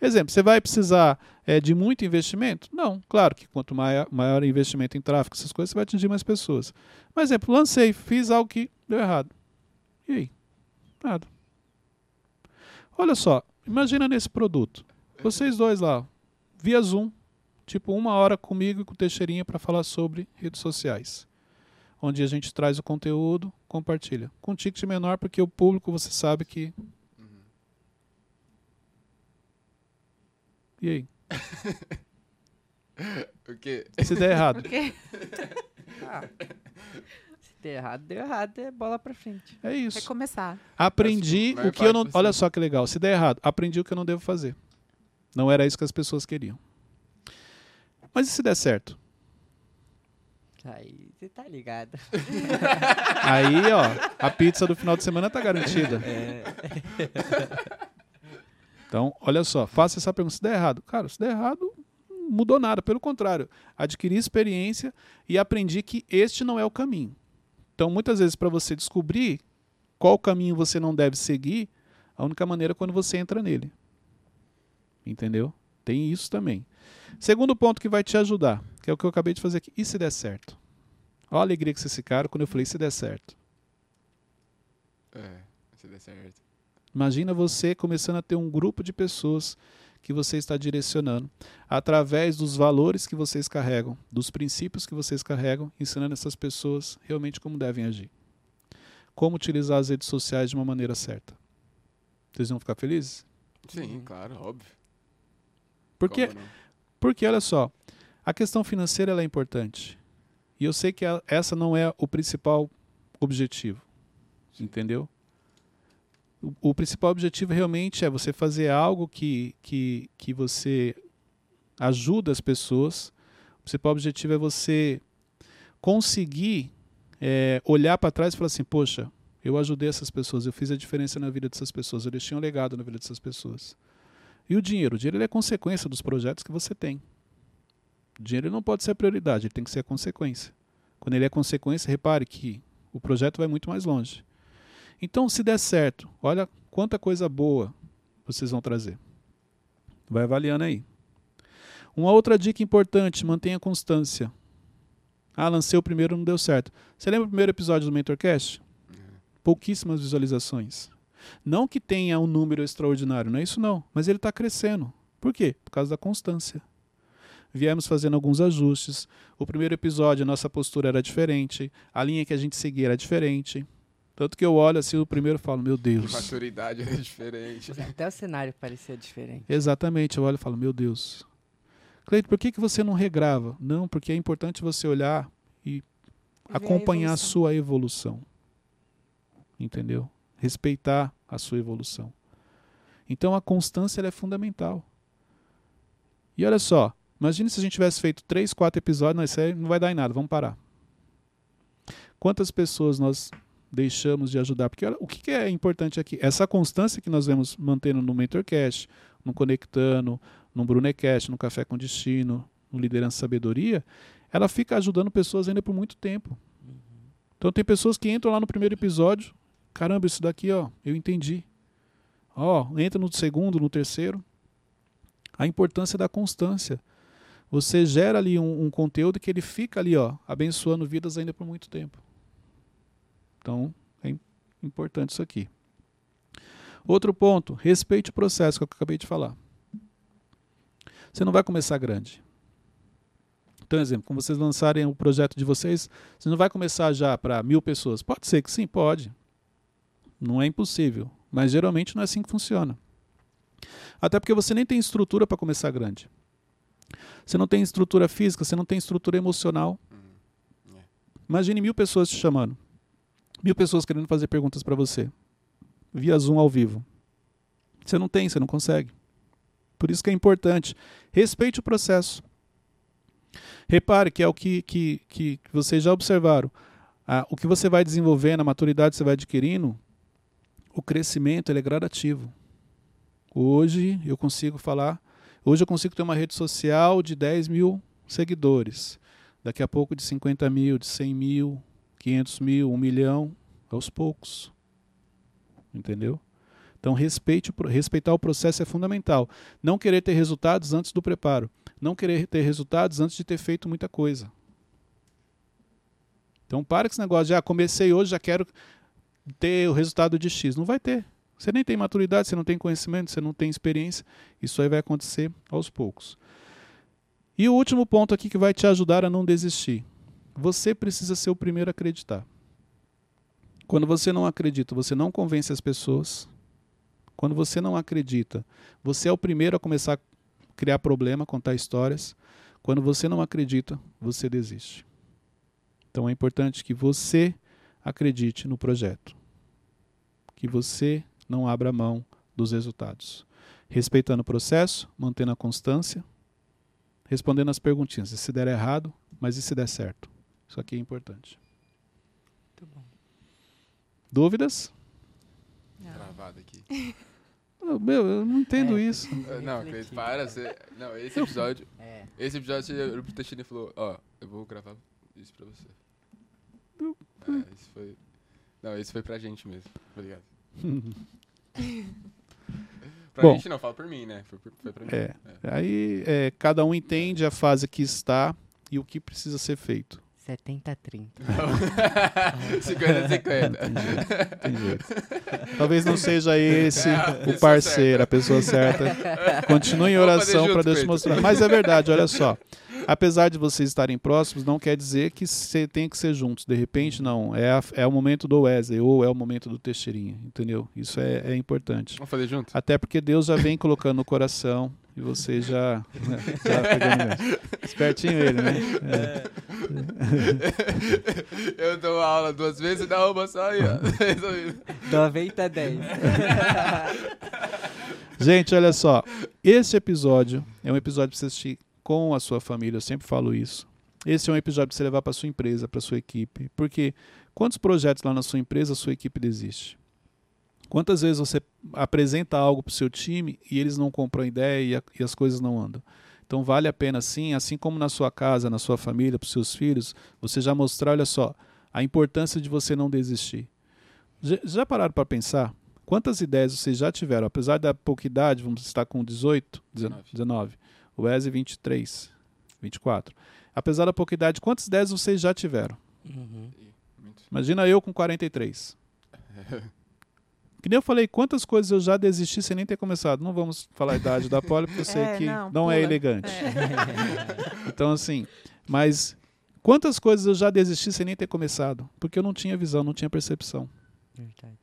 Exemplo, você vai precisar é, de muito investimento? Não, claro que quanto maior, maior investimento em tráfego, essas coisas, você vai atingir mais pessoas. Mas, exemplo, lancei, fiz algo que deu errado. E aí? Nada. Olha só, imagina nesse produto. Vocês dois lá, via Zoom, tipo uma hora comigo e com o Teixeirinha para falar sobre redes sociais. Onde a gente traz o conteúdo, compartilha. Com ticket menor, porque o público você sabe que. E aí? (laughs) o quê? Se der errado. O quê? (laughs) ah, der errado, deu errado, é bola pra frente. É isso. Recomeçar. Aprendi o que eu não. Olha só que legal. Se der errado, aprendi o que eu não devo fazer. Não era isso que as pessoas queriam. Mas e se der certo? Aí você tá ligado. (laughs) Aí, ó, a pizza do final de semana tá garantida. É. (laughs) Então, olha só, faça essa pergunta. Se der errado, cara, se der errado, não mudou nada. Pelo contrário, adquiri experiência e aprendi que este não é o caminho. Então, muitas vezes, para você descobrir qual caminho você não deve seguir, a única maneira é quando você entra nele. Entendeu? Tem isso também. Segundo ponto que vai te ajudar, que é o que eu acabei de fazer aqui. E se der certo? Olha a alegria que vocês ficaram quando eu falei se der certo. É, se der certo. Imagina você começando a ter um grupo de pessoas que você está direcionando através dos valores que vocês carregam, dos princípios que vocês carregam, ensinando essas pessoas realmente como devem agir. Como utilizar as redes sociais de uma maneira certa. Vocês vão ficar felizes? Sim, claro, óbvio. Porque, porque olha só, a questão financeira ela é importante. E eu sei que a- essa não é o principal objetivo. Entendeu? O, o principal objetivo realmente é você fazer algo que, que, que você ajuda as pessoas. O principal objetivo é você conseguir é, olhar para trás e falar assim: poxa, eu ajudei essas pessoas, eu fiz a diferença na vida dessas pessoas, eu deixei um legado na vida dessas pessoas. E o dinheiro? O dinheiro é consequência dos projetos que você tem. O dinheiro não pode ser a prioridade, ele tem que ser a consequência. Quando ele é consequência, repare que o projeto vai muito mais longe. Então, se der certo, olha quanta coisa boa vocês vão trazer. Vai avaliando aí. Uma outra dica importante: mantenha constância. Ah, lancei o primeiro, não deu certo. Você lembra o primeiro episódio do Mentorcast? Pouquíssimas visualizações. Não que tenha um número extraordinário, não é isso não, mas ele está crescendo. Por quê? Por causa da constância. Viemos fazendo alguns ajustes. O primeiro episódio, a nossa postura era diferente, a linha que a gente seguia era diferente. Tanto que eu olho assim o primeiro falo, meu De Deus. maturidade é diferente. Até o cenário parecia diferente. Exatamente, eu olho e falo, meu Deus. Cleito, por que, que você não regrava? Não, porque é importante você olhar e a acompanhar a, evolução. sua evolução. Entendeu? Respeitar a sua evolução. Então a constância ela é fundamental. E olha só, imagine se a gente tivesse feito três, quatro episódios, não, isso aí não vai dar em nada, vamos parar. Quantas pessoas nós deixamos de ajudar? Porque olha, o que é importante aqui? Essa constância que nós vemos mantendo no MentorCast, no Conectando, no Brunecast, no Café com Destino, no Liderança Sabedoria, ela fica ajudando pessoas ainda por muito tempo. Então tem pessoas que entram lá no primeiro episódio, caramba, isso daqui, ó, eu entendi. Ó, entra no segundo, no terceiro. A importância da constância. Você gera ali um, um conteúdo que ele fica ali, ó, abençoando vidas ainda por muito tempo. Então, é im- importante isso aqui. Outro ponto, respeite o processo que eu acabei de falar. Você não vai começar grande. Então, exemplo, quando vocês lançarem o projeto de vocês, você não vai começar já para mil pessoas. Pode ser que sim, pode. Não é impossível. Mas geralmente não é assim que funciona. Até porque você nem tem estrutura para começar grande. Você não tem estrutura física, você não tem estrutura emocional. É. Imagine mil pessoas te chamando. Mil pessoas querendo fazer perguntas para você. Via Zoom ao vivo. Você não tem, você não consegue. Por isso que é importante. Respeite o processo. Repare que é o que, que, que vocês já observaram. Ah, o que você vai desenvolvendo, a maturidade que você vai adquirindo, o crescimento ele é gradativo. Hoje eu consigo falar, hoje eu consigo ter uma rede social de 10 mil seguidores. Daqui a pouco de 50 mil, de 100 mil, 500 mil, 1 milhão, aos poucos. Entendeu? Então respeite, respeitar o processo é fundamental. Não querer ter resultados antes do preparo. Não querer ter resultados antes de ter feito muita coisa. Então para com esse negócio de, ah, comecei hoje, já quero ter o resultado de X. Não vai ter. Você nem tem maturidade, você não tem conhecimento, você não tem experiência. Isso aí vai acontecer aos poucos. E o último ponto aqui que vai te ajudar a não desistir. Você precisa ser o primeiro a acreditar. Quando você não acredita, você não convence as pessoas. Quando você não acredita, você é o primeiro a começar a criar problema, contar histórias. Quando você não acredita, você desiste. Então é importante que você acredite no projeto. Que você não abra mão dos resultados. Respeitando o processo, mantendo a constância, respondendo as perguntinhas. E se der errado, mas e se der certo? Isso aqui é importante. Muito bom. Dúvidas? Travado aqui. (laughs) Oh, meu, eu não entendo É. isso. Eh, Não, Cleiton, Refletir. para. Você... Não, esse episódio. É. Esse episódio você olhou pro Teixeira e falou: Ó, eu vou gravar isso pra você. É, isso foi. Não, esse foi pra gente mesmo. Obrigado. (laughs) pra Bom. gente não, fala por mim, né? Foi, por- foi pra mim. É. Aí é, cada um entende a fase que está e o que precisa ser feito. 70 30. 50 50. Tem jeito. Talvez não seja esse É, o parceiro, a pessoa certa. Continue em oração para Deus te mostrar. Mas é verdade, olha só. Apesar de vocês estarem próximos, não quer dizer que você tem que ser juntos. De repente, não. É, a- é o momento do Wesley ou é o momento do Teixeirinha, entendeu? Isso é, é importante. Vamos fazer junto? Até porque Deus já vem colocando no coração e você já, (laughs) já gancho. Espertinho ele, né? É. Eu dou aula duas vezes e dá uma só aí, ó. Resolvido. 90 10. Gente, olha só. Esse episódio é um episódio para você assistir com a sua família. Eu sempre falo isso. Esse é um episódio para você levar para sua empresa, para sua equipe. Porque quantos projetos lá na sua empresa a sua equipe desiste? Quantas vezes você apresenta algo para o seu time e eles não compram a ideia e, a- e as coisas não andam? Então vale a pena sim, assim como na sua casa, na sua família, para os seus filhos, você já mostrar, olha só, a importância de você não desistir. Já, já pararam para pensar? Quantas ideias vocês já tiveram? Apesar da pouca idade, vamos estar com 18, 19, 19 o Wesley 23, 24. Apesar da pouca idade, quantas ideias vocês já tiveram? Uhum. Imagina eu com 43. (laughs) Que nem eu falei, quantas coisas eu já desisti sem nem ter começado. Não vamos falar a idade da Poli, porque eu (laughs) sei É, que não, não, é elegante. É. (laughs) Então, assim, mas quantas coisas eu já desisti sem nem ter começado? Porque eu não tinha visão, não tinha percepção. Verdade.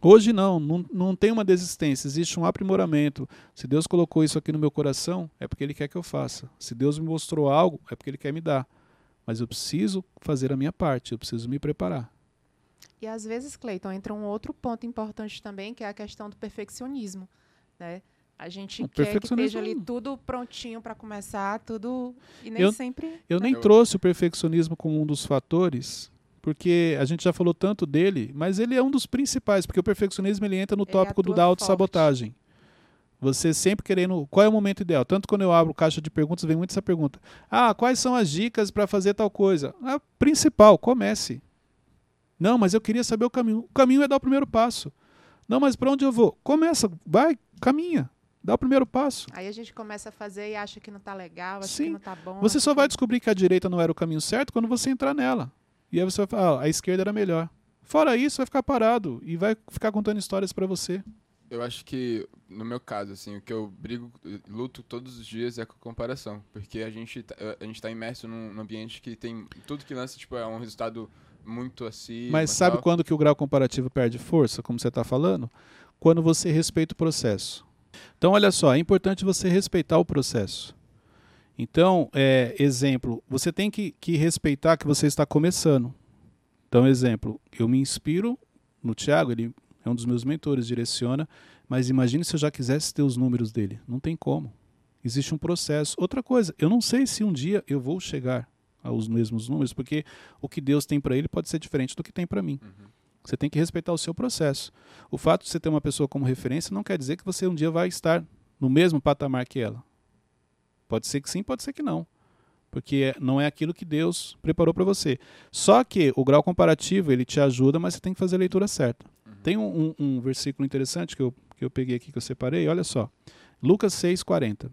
Hoje não, não, não tem uma desistência, existe um aprimoramento. Se Deus colocou isso aqui no meu coração, é porque Ele quer que eu faça. Se Deus me mostrou algo, é porque Ele quer me dar. Mas eu preciso fazer a minha parte, eu preciso me preparar. E às vezes, Cleiton, entra um outro ponto importante também, que é a questão do perfeccionismo, né? A gente O quer que esteja ali tudo prontinho para começar, tudo e nem Eu- sempre. Eu nem Eu- trouxe o perfeccionismo como um dos fatores, porque a gente já falou tanto dele, mas ele é um dos principais, porque o perfeccionismo ele entra no Ele tópico do da autossabotagem. Você sempre querendo. Qual é o momento ideal? Tanto quando eu abro caixa de perguntas, vem muito essa pergunta. Ah, quais são as dicas para fazer tal coisa? A principal, comece. Não, mas eu queria saber o caminho. O caminho é dar o primeiro passo. Não, mas para onde eu vou? Começa, vai, caminha. Dá o primeiro passo. Aí a gente começa a fazer e acha que não tá legal, acha Sim. que não tá bom. Você só que- vai descobrir que a direita não era o caminho certo quando você entrar nela. E aí você vai falar, ah, a esquerda era melhor. Fora isso, vai ficar parado e vai ficar contando histórias pra você. Eu acho que, no meu caso, assim, o que eu brigo, luto todos os dias é com a comparação. Porque a gente, tá- a gente tá imerso num, num ambiente que tem. Tudo que lança, tipo, é um resultado muito assim. Mas sabe quando que o grau comparativo perde força, como você está falando? Quando você respeita o processo. Então, olha só, é importante você respeitar o processo. Então, é, exemplo, você tem que, que respeitar que você está começando. Então, exemplo, eu me inspiro no Thiago, ele é um dos meus mentores, direciona, mas imagine se eu já quisesse ter os números dele. Não tem como. Existe um processo. Outra coisa, eu não sei se um dia eu vou chegar aos mesmos números, porque o que Deus tem para ele pode ser diferente do que tem para mim. Uhum. Você tem que respeitar o seu processo. O fato de você ter uma pessoa como referência não quer dizer que você um dia vai estar no mesmo patamar que ela. Pode ser que sim, pode ser que não. Porque não é aquilo que Deus preparou para você. Só que o grau comparativo, ele te ajuda, mas você tem que fazer a leitura certa. Tem um, um- um versículo interessante que eu, que eu peguei aqui, que eu separei, olha só. Lucas 6,40.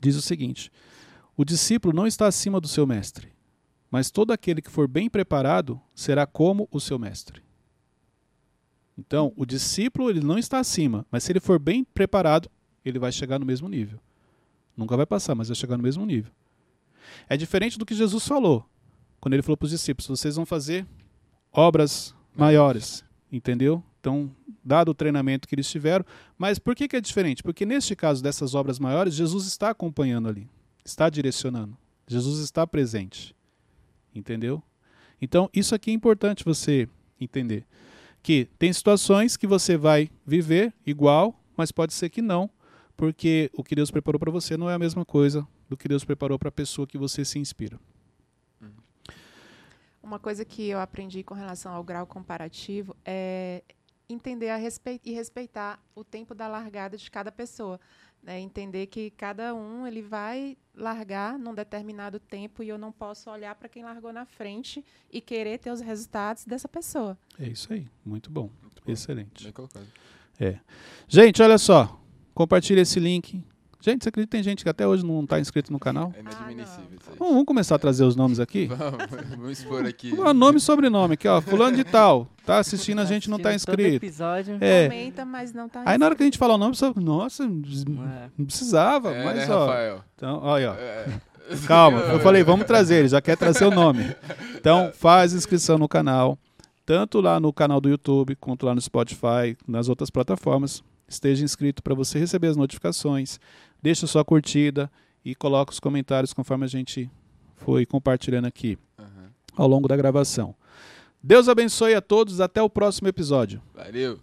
Diz o seguinte: O discípulo não está acima do seu mestre, mas todo aquele que for bem preparado será como o seu mestre. Então, o discípulo ele não está acima, mas se ele for bem preparado, ele vai chegar no mesmo nível. Nunca vai passar, mas vai chegar no mesmo nível. É diferente do que Jesus falou, quando ele falou para os discípulos: vocês vão fazer obras maiores, entendeu? Então, dado o treinamento que eles tiveram, mas por que, que é diferente? Porque neste caso dessas obras maiores, Jesus está acompanhando ali, está direcionando, Jesus está presente, entendeu? Então, isso aqui é importante você entender. Que tem situações que você vai viver igual, mas pode ser que não, porque o que Deus preparou para você não é a mesma coisa do que Deus preparou para a pessoa que você se inspira. Uma coisa que eu aprendi com relação ao grau comparativo é entender a respeit e respeitar o tempo da largada de cada pessoa. Né? Entender que cada um ele vai largar num determinado tempo e eu não posso olhar para quem largou na frente e querer ter os resultados dessa pessoa. É isso aí. Muito bom. Muito bom. Excelente. Bem colocado. Gente, olha só. Compartilha esse link. Gente, você acredita que tem gente que até hoje não está inscrito no canal? É inadmissível isso aí. Vamos, vamos começar a trazer os nomes aqui? (laughs) Vamos, vamos expor aqui. Nome e sobrenome aqui, ó. Fulano de tal. Tá assistindo, a gente não tá todo inscrito. episódio. É. Comenta, mas não tá Aí na hora que a gente fala o nome, você fala, nossa, não É. precisava, É, mas né, ó. Rafael? Então, olha, ó. É. Calma, eu (laughs) falei, vamos trazer, ele já quer trazer o nome. Então, faz inscrição no canal, tanto lá no canal do YouTube, quanto lá no Spotify, nas outras plataformas. Esteja inscrito para você receber as notificações. Deixa sua curtida e coloca os comentários conforme a gente foi compartilhando aqui Aham. ao longo da gravação. Deus abençoe a todos, até o próximo episódio. Valeu.